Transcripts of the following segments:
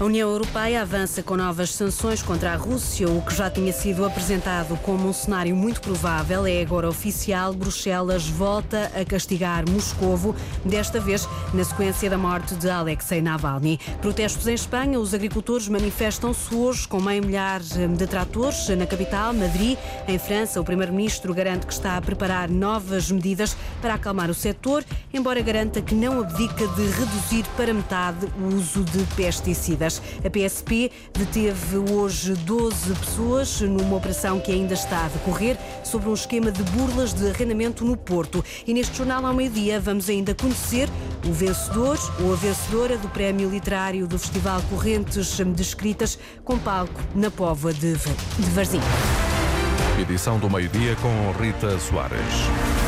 A União Europeia avança com novas sanções contra a Rússia. O que já tinha sido apresentado como um cenário muito provável é agora oficial. Bruxelas volta a castigar Moscovo, desta vez na sequência da morte de Alexei Navalny. Protestos em Espanha. Os agricultores manifestam-se hoje com meio milhar de tratores na capital, Madrid. Em França, o primeiro-ministro garante que está a preparar novas medidas para acalmar o setor, embora garanta que não abdica de reduzir para metade o uso de pesticidas. A PSP deteve hoje 12 pessoas numa operação que ainda está a decorrer sobre um esquema de burlas de arrendamento no Porto. E neste jornal ao meio-dia vamos ainda conhecer o vencedor ou a vencedora do Prémio Literário do Festival Correntes de Escritas com palco na Póvoa de Varzim. Edição do meio-dia com Rita Soares.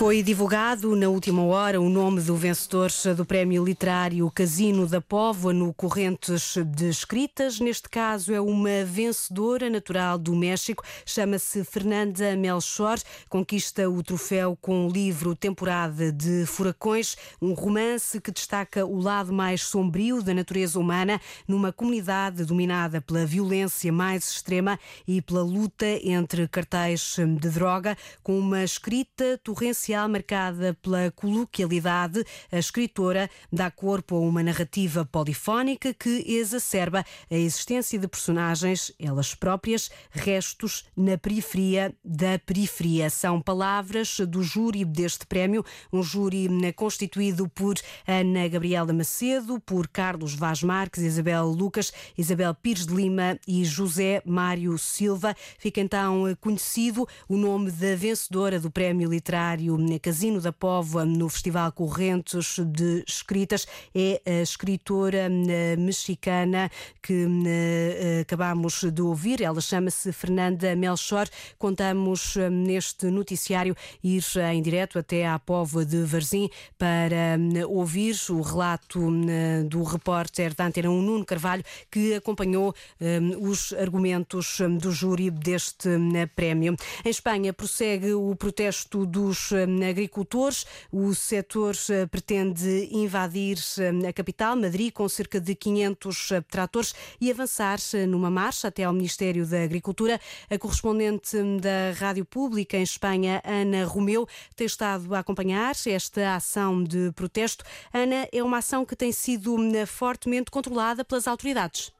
Foi divulgado na última hora o nome do vencedor do Prémio Literário Casino da Póvoa no Correntes de Escritas. Neste caso é uma vencedora natural do México, chama-se Fernanda Melchor, conquista o troféu com o livro Temporada de Furacões, um romance que destaca o lado mais sombrio da natureza humana numa comunidade dominada pela violência mais extrema e pela luta entre cartéis de droga, com uma escrita torrencial marcada pela coloquialidade, a escritora dá corpo a uma narrativa polifónica que exacerba a existência de personagens, elas próprias, restos na periferia da periferia. São palavras do júri deste prémio, um júri constituído por Ana Gabriela Macedo, por Carlos Vaz Marques, Isabel Lucas, Isabel Pires de Lima e José Mário Silva. Fica então conhecido o nome da vencedora do Prémio Literário Casino da Póvoa no Festival Correntes de Escritas. É a escritora eh, mexicana que eh, acabamos de ouvir. Ela chama-se Fernanda Melchor. Contamos eh, neste noticiário ir em direto até à Póvoa de Varzim para ouvir o relato do repórter da Antena 1, Nuno Carvalho, que acompanhou os argumentos do júri deste prémio. Em Espanha prossegue o protesto dos agricultores. O setor eh, pretende invadir eh, a capital, Madrid, com cerca de 500 eh, tratores e avançar numa marcha até ao Ministério da Agricultura. A correspondente da Rádio Pública em Espanha, Ana Romeu, tem estado a acompanhar esta ação de protesto. Ana, é uma ação que tem sido fortemente controlada pelas autoridades.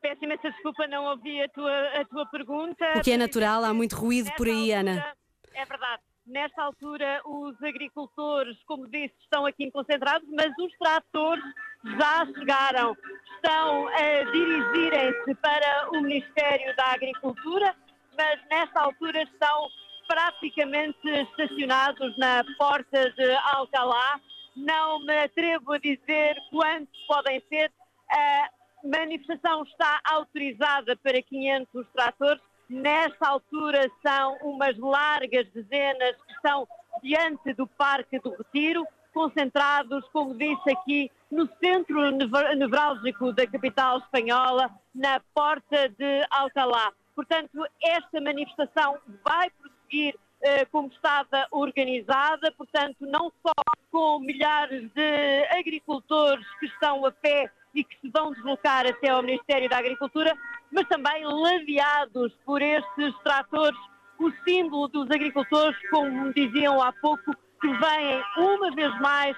Peço imensa desculpa, não ouvi a tua, a tua pergunta. O que é natural, há muito ruído por aí, Ana. É verdade. Nesta altura, os agricultores, como disse, estão aqui concentrados, mas os tratores já chegaram. Estão a dirigirem-se para o Ministério da Agricultura, mas nesta altura estão praticamente estacionados na porta de Alcalá. Não me atrevo a dizer quantos podem ser. A manifestação está autorizada para 500 tratores Nesta altura são umas largas dezenas que estão diante do Parque do Retiro, concentrados, como disse aqui, no centro nevrálgico da capital espanhola, na porta de Alcalá. Portanto, esta manifestação vai prosseguir eh, como estava organizada, portanto, não só com milhares de agricultores que estão a pé e que se vão deslocar até ao Ministério da Agricultura, mas também ladeados por estes tratores, o símbolo dos agricultores, como diziam há pouco, que vêm uma vez mais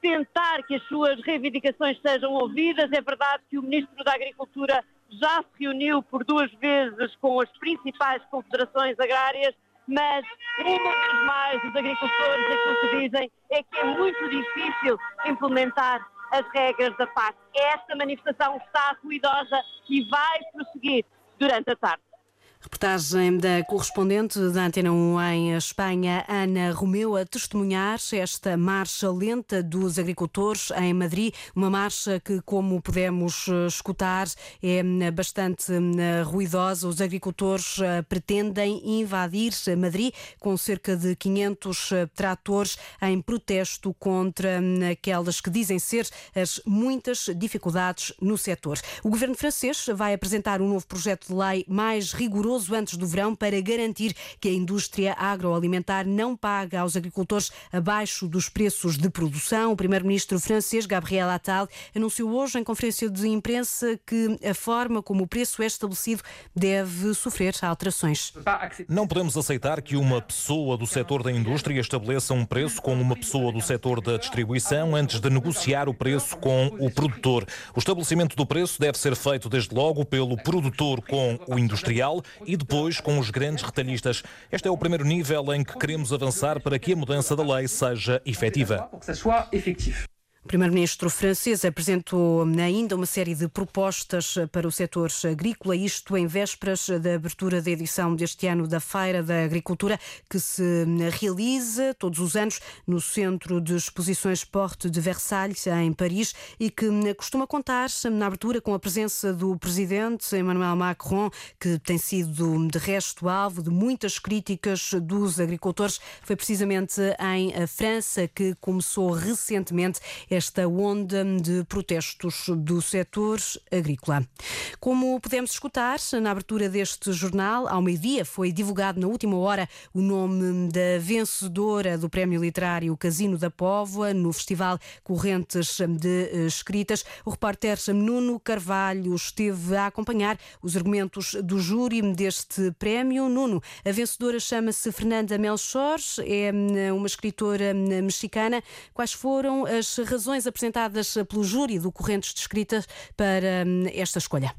tentar que as suas reivindicações sejam ouvidas. É verdade que o Ministro da Agricultura já se reuniu por duas vezes com as principais confederações agrárias, mas uma vez mais os agricultores aquilo que dizem é que é muito difícil implementar as regras da PAC. Esta manifestação está ruidosa e vai prosseguir durante a tarde. Reportagem da correspondente da Antena 1 em Espanha, Ana Romeu, a testemunhar esta marcha lenta dos agricultores em Madrid, uma marcha que, como podemos eh, escutar, é hum, bastante hum, ruidosa. Os agricultores eh, pretendem invadir Madrid com cerca de 500 eh, tratores em protesto contra aquelas que dizem ser as muitas dificuldades no setor. O governo francês vai apresentar um novo projeto de lei mais rigoroso antes do verão para garantir que a indústria agroalimentar não paga aos agricultores abaixo dos preços de produção. O primeiro-ministro francês, Gabriel Attal, anunciou hoje em conferência de imprensa que a forma como o preço é estabelecido deve sofrer alterações. Não podemos aceitar que uma pessoa do setor da indústria estabeleça um preço com uma pessoa do setor da distribuição antes de negociar o preço com o produtor. O estabelecimento do preço deve ser feito desde logo pelo produtor com o industrial e depois com os grandes retalhistas. Este é o primeiro nível em que queremos avançar para que a mudança da lei seja efetiva. O primeiro-ministro francês apresentou ainda uma série de propostas para o setor agrícola, isto em vésperas da abertura da edição deste ano da Feira da Agricultura, que se realiza todos os anos no Centro de Exposições Porte de Versalhes, em Paris, e que costuma contar na abertura com a presença do presidente Emmanuel Macron, que tem sido de resto alvo de muitas críticas dos agricultores. Foi precisamente em França que começou recentemente esta onda de protestos do setor agrícola. Como pudemos escutar na abertura deste jornal, ao meio-dia foi divulgado na última hora o nome da vencedora do Prémio Literário Casino da Póvoa no Festival Correntes de Escritas. O repórter Nuno Carvalho esteve a acompanhar os argumentos do júri deste prémio. Nuno, a vencedora chama-se Fernanda Melchor, é uma escritora mexicana. Quais foram as razões razões apresentadas pelo júri do Correntes de Escritas para hum, esta escolha?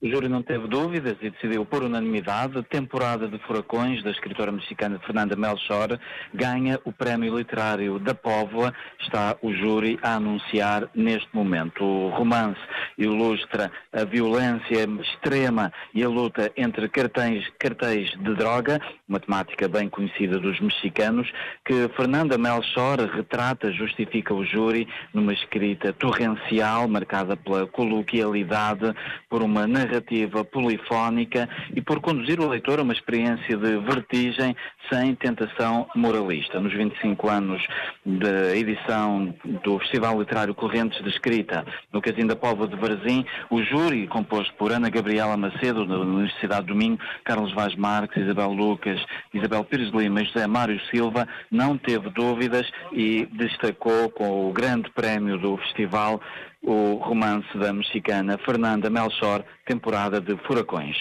O júri não teve dúvidas e decidiu por unanimidade. A temporada de Furacões, da escritora mexicana Fernanda Melchor, ganha o prémio literário da Póvoa. Está o júri a anunciar neste momento. O romance ilustra a violência extrema e a luta entre cartéis, cartéis de droga, uma temática bem conhecida dos mexicanos, que Fernanda Melchor retrata, justifica o júri numa escrita torrencial, marcada pela coloquialidade, por uma narrativa polifónica e por conduzir o leitor a uma experiência de vertigem sem tentação moralista. Nos 25 anos da edição do Festival Literário Correntes de Escrita no Casino da Póvoa de Varzim, o júri, composto por Ana Gabriela Macedo, da Universidade do Minho, Carlos Vaz Marques, Isabel Lucas, Isabel Pires Lima e José Mário Silva, não teve dúvidas e destacou com o grande prémio do festival o romance da mexicana Fernanda Melchor, temporada de Furacões.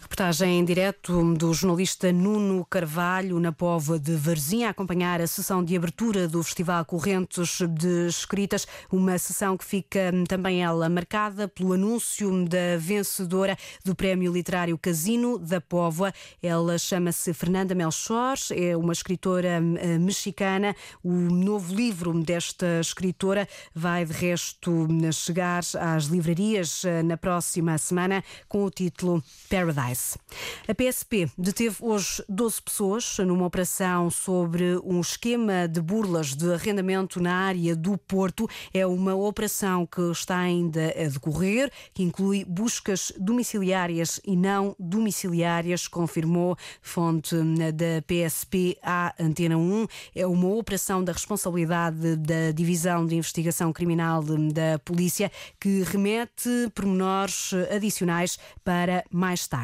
Reportagem em direto do jornalista Nuno Carvalho na Pova de Varzim a acompanhar a sessão de abertura do Festival Correntes de Escritas, uma sessão que fica também ela marcada pelo anúncio da vencedora do Prémio Literário Casino da Póvoa. Ela chama-se Fernanda Melchor, é uma escritora eh, mexicana. O novo livro desta escritora vai de resto chegar às livrarias eh, na próxima semana com o título Paradise. A PSP deteve hoje 12 pessoas numa operação sobre um esquema de burlas de arrendamento na área do Porto. É uma operação que está ainda a decorrer, que inclui buscas domiciliárias e não domiciliárias, confirmou fonte da PSP à Antena 1. É uma operação da responsabilidade da Divisão de Investigação Criminal da Polícia que remete pormenores adicionais para mais tarde.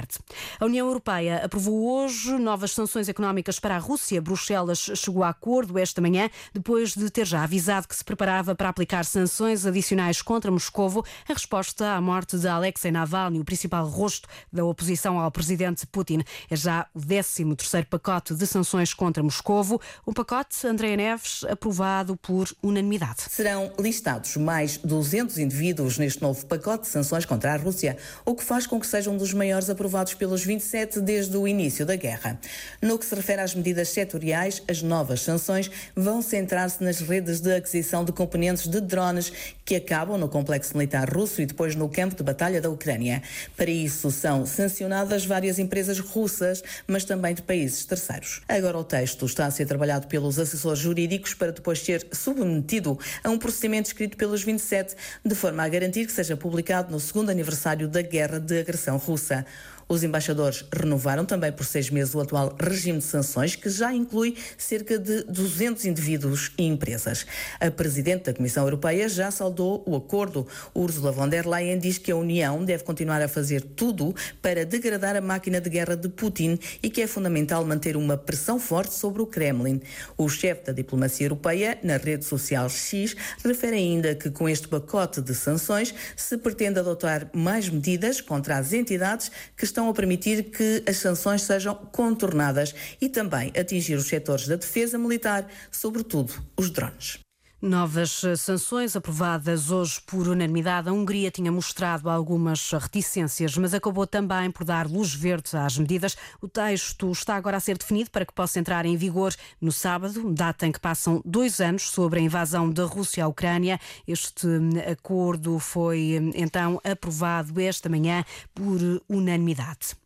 A União Europeia aprovou hoje novas sanções económicas para a Rússia. Bruxelas chegou a acordo esta manhã, depois de ter já avisado que se preparava para aplicar sanções adicionais contra Moscovo, em resposta à morte de Alexei Navalny, o principal rosto da oposição ao presidente Putin. É já o 13 terceiro pacote de sanções contra Moscovo, um pacote, Andréa Neves, aprovado por unanimidade. Serão listados mais 200 indivíduos neste novo pacote de sanções contra a Rússia, o que faz com que seja um dos maiores aprovados pelos 27 desde o início da guerra. No que se refere às medidas setoriais, as novas sanções vão centrar-se nas redes de aquisição de componentes de drones que acabam no complexo militar russo e depois no campo de batalha da Ucrânia. Para isso são sancionadas várias empresas russas, mas também de países terceiros. Agora o texto está a ser trabalhado pelos assessores jurídicos para depois ser submetido a um procedimento escrito pelos 27, de forma a garantir que seja publicado no segundo aniversário da guerra de agressão russa. Os embaixadores renovaram também por seis meses o atual regime de sanções, que já inclui cerca de 200 indivíduos e empresas. A presidente da Comissão Europeia já saudou o acordo. Ursula von der Leyen diz que a União deve continuar a fazer tudo para degradar a máquina de guerra de Putin e que é fundamental manter uma pressão forte sobre o Kremlin. O chefe da diplomacia europeia, na rede social X, refere ainda que com este pacote de sanções se pretende adotar mais medidas contra as entidades que estão a permitir que as sanções sejam contornadas e também atingir os setores da defesa militar, sobretudo os drones. Novas sanções aprovadas hoje por unanimidade. A Hungria tinha mostrado algumas reticências, mas acabou também por dar luz verde às medidas. O texto está agora a ser definido para que possa entrar em vigor no sábado, data em que passam dois anos sobre a invasão da Rússia à Ucrânia. Este acordo foi então aprovado esta manhã por unanimidade.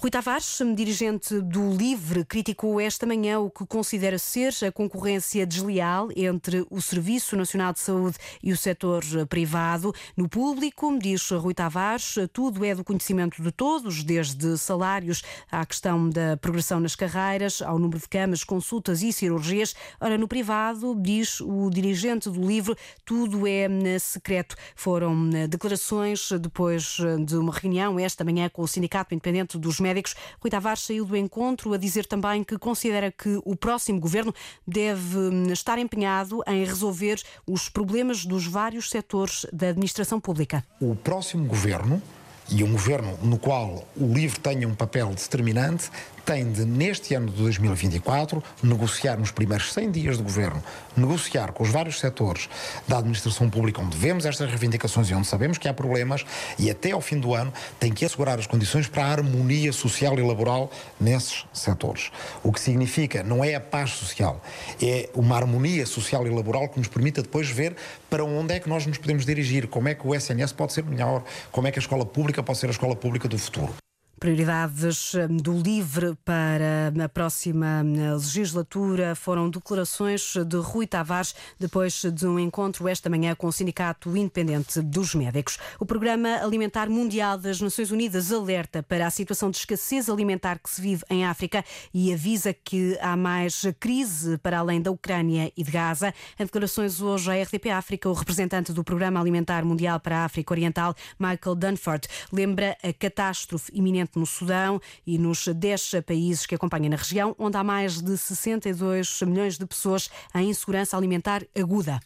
Rui Tavares, dirigente do LIVRE, criticou esta manhã o que considera ser a concorrência desleal entre o Serviço Nacional de Saúde e o setor privado. No público, diz Rui Tavares, tudo é do conhecimento de todos, desde salários à questão da progressão nas carreiras, ao número de camas, consultas e cirurgias. Ora, no privado, diz o dirigente do LIVRE, tudo é secreto. Foram declarações depois de uma reunião esta manhã com o Sindicato Independente dos Médicos médicos. Rui Tavares saiu do encontro a dizer também que considera que o próximo governo deve hum, estar empenhado em resolver os problemas dos vários setores da administração pública. O próximo governo e um governo no qual o LIVRE tenha um papel determinante tem de, neste ano de 2024, negociar nos primeiros 100 dias de governo, negociar com os vários setores da administração pública onde vemos estas reivindicações e onde sabemos que há problemas e até ao fim do ano tem que assegurar as condições para a harmonia social e laboral nesses setores. O que significa não é a paz social, é uma harmonia social e laboral que nos permita depois ver para onde é que nós nos podemos dirigir, como é que o SNS pode ser melhor, como é que a escola pública pode ser a escola pública do futuro. Prioridades hum, do LIVRE para a próxima hum, legislatura foram declarações de Rui Tavares depois de um encontro esta manhã com o Sindicato Independente dos Médicos. O Programa Alimentar Mundial das Nações Unidas alerta para a situação de escassez alimentar que se vive em África e avisa que há mais crise para além da Ucrânia e de Gaza. Em declarações hoje à RDP África, o representante do Programa Alimentar Mundial para a África Oriental, Michael Dunford, lembra a catástrofe iminente no Sudão e nos 10 países que acompanham na região, onde há mais de 62 milhões de pessoas em insegurança alimentar aguda.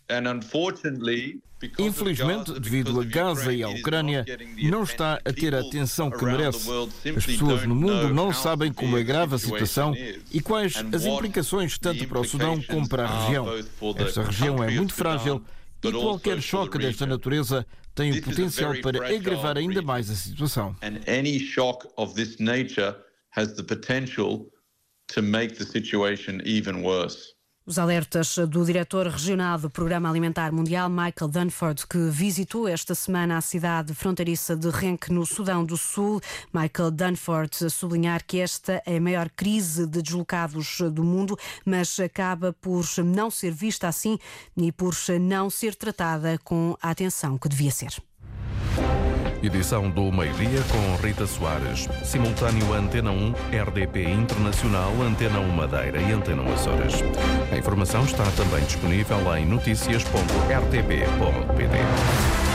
Infelizmente, devido a Gaza e à Ucrânia, não está a ter a atenção que merece. As pessoas no mundo não sabem como é grave a situação e quais as implicações tanto para o Sudão como para a região. Esta região é muito frágil e qualquer choque desta natureza tem o potencial para agravar ainda mais a situação. has the potential to make the situation even worse. Os alertas do diretor regional do Programa Alimentar Mundial, Michael Dunford, que visitou esta semana a cidade fronteiriça de Renque, no Sudão do Sul. Michael Dunford a sublinhar que esta é a maior crise de deslocados do mundo, mas acaba por não ser vista assim e por não ser tratada com a atenção que devia ser. Edição do meio-dia com Rita Soares. Simultâneo Antena 1, RDP Internacional, Antena 1 Madeira e Antena 1 Açores. A informação está também disponível em notícias.rtp.pt.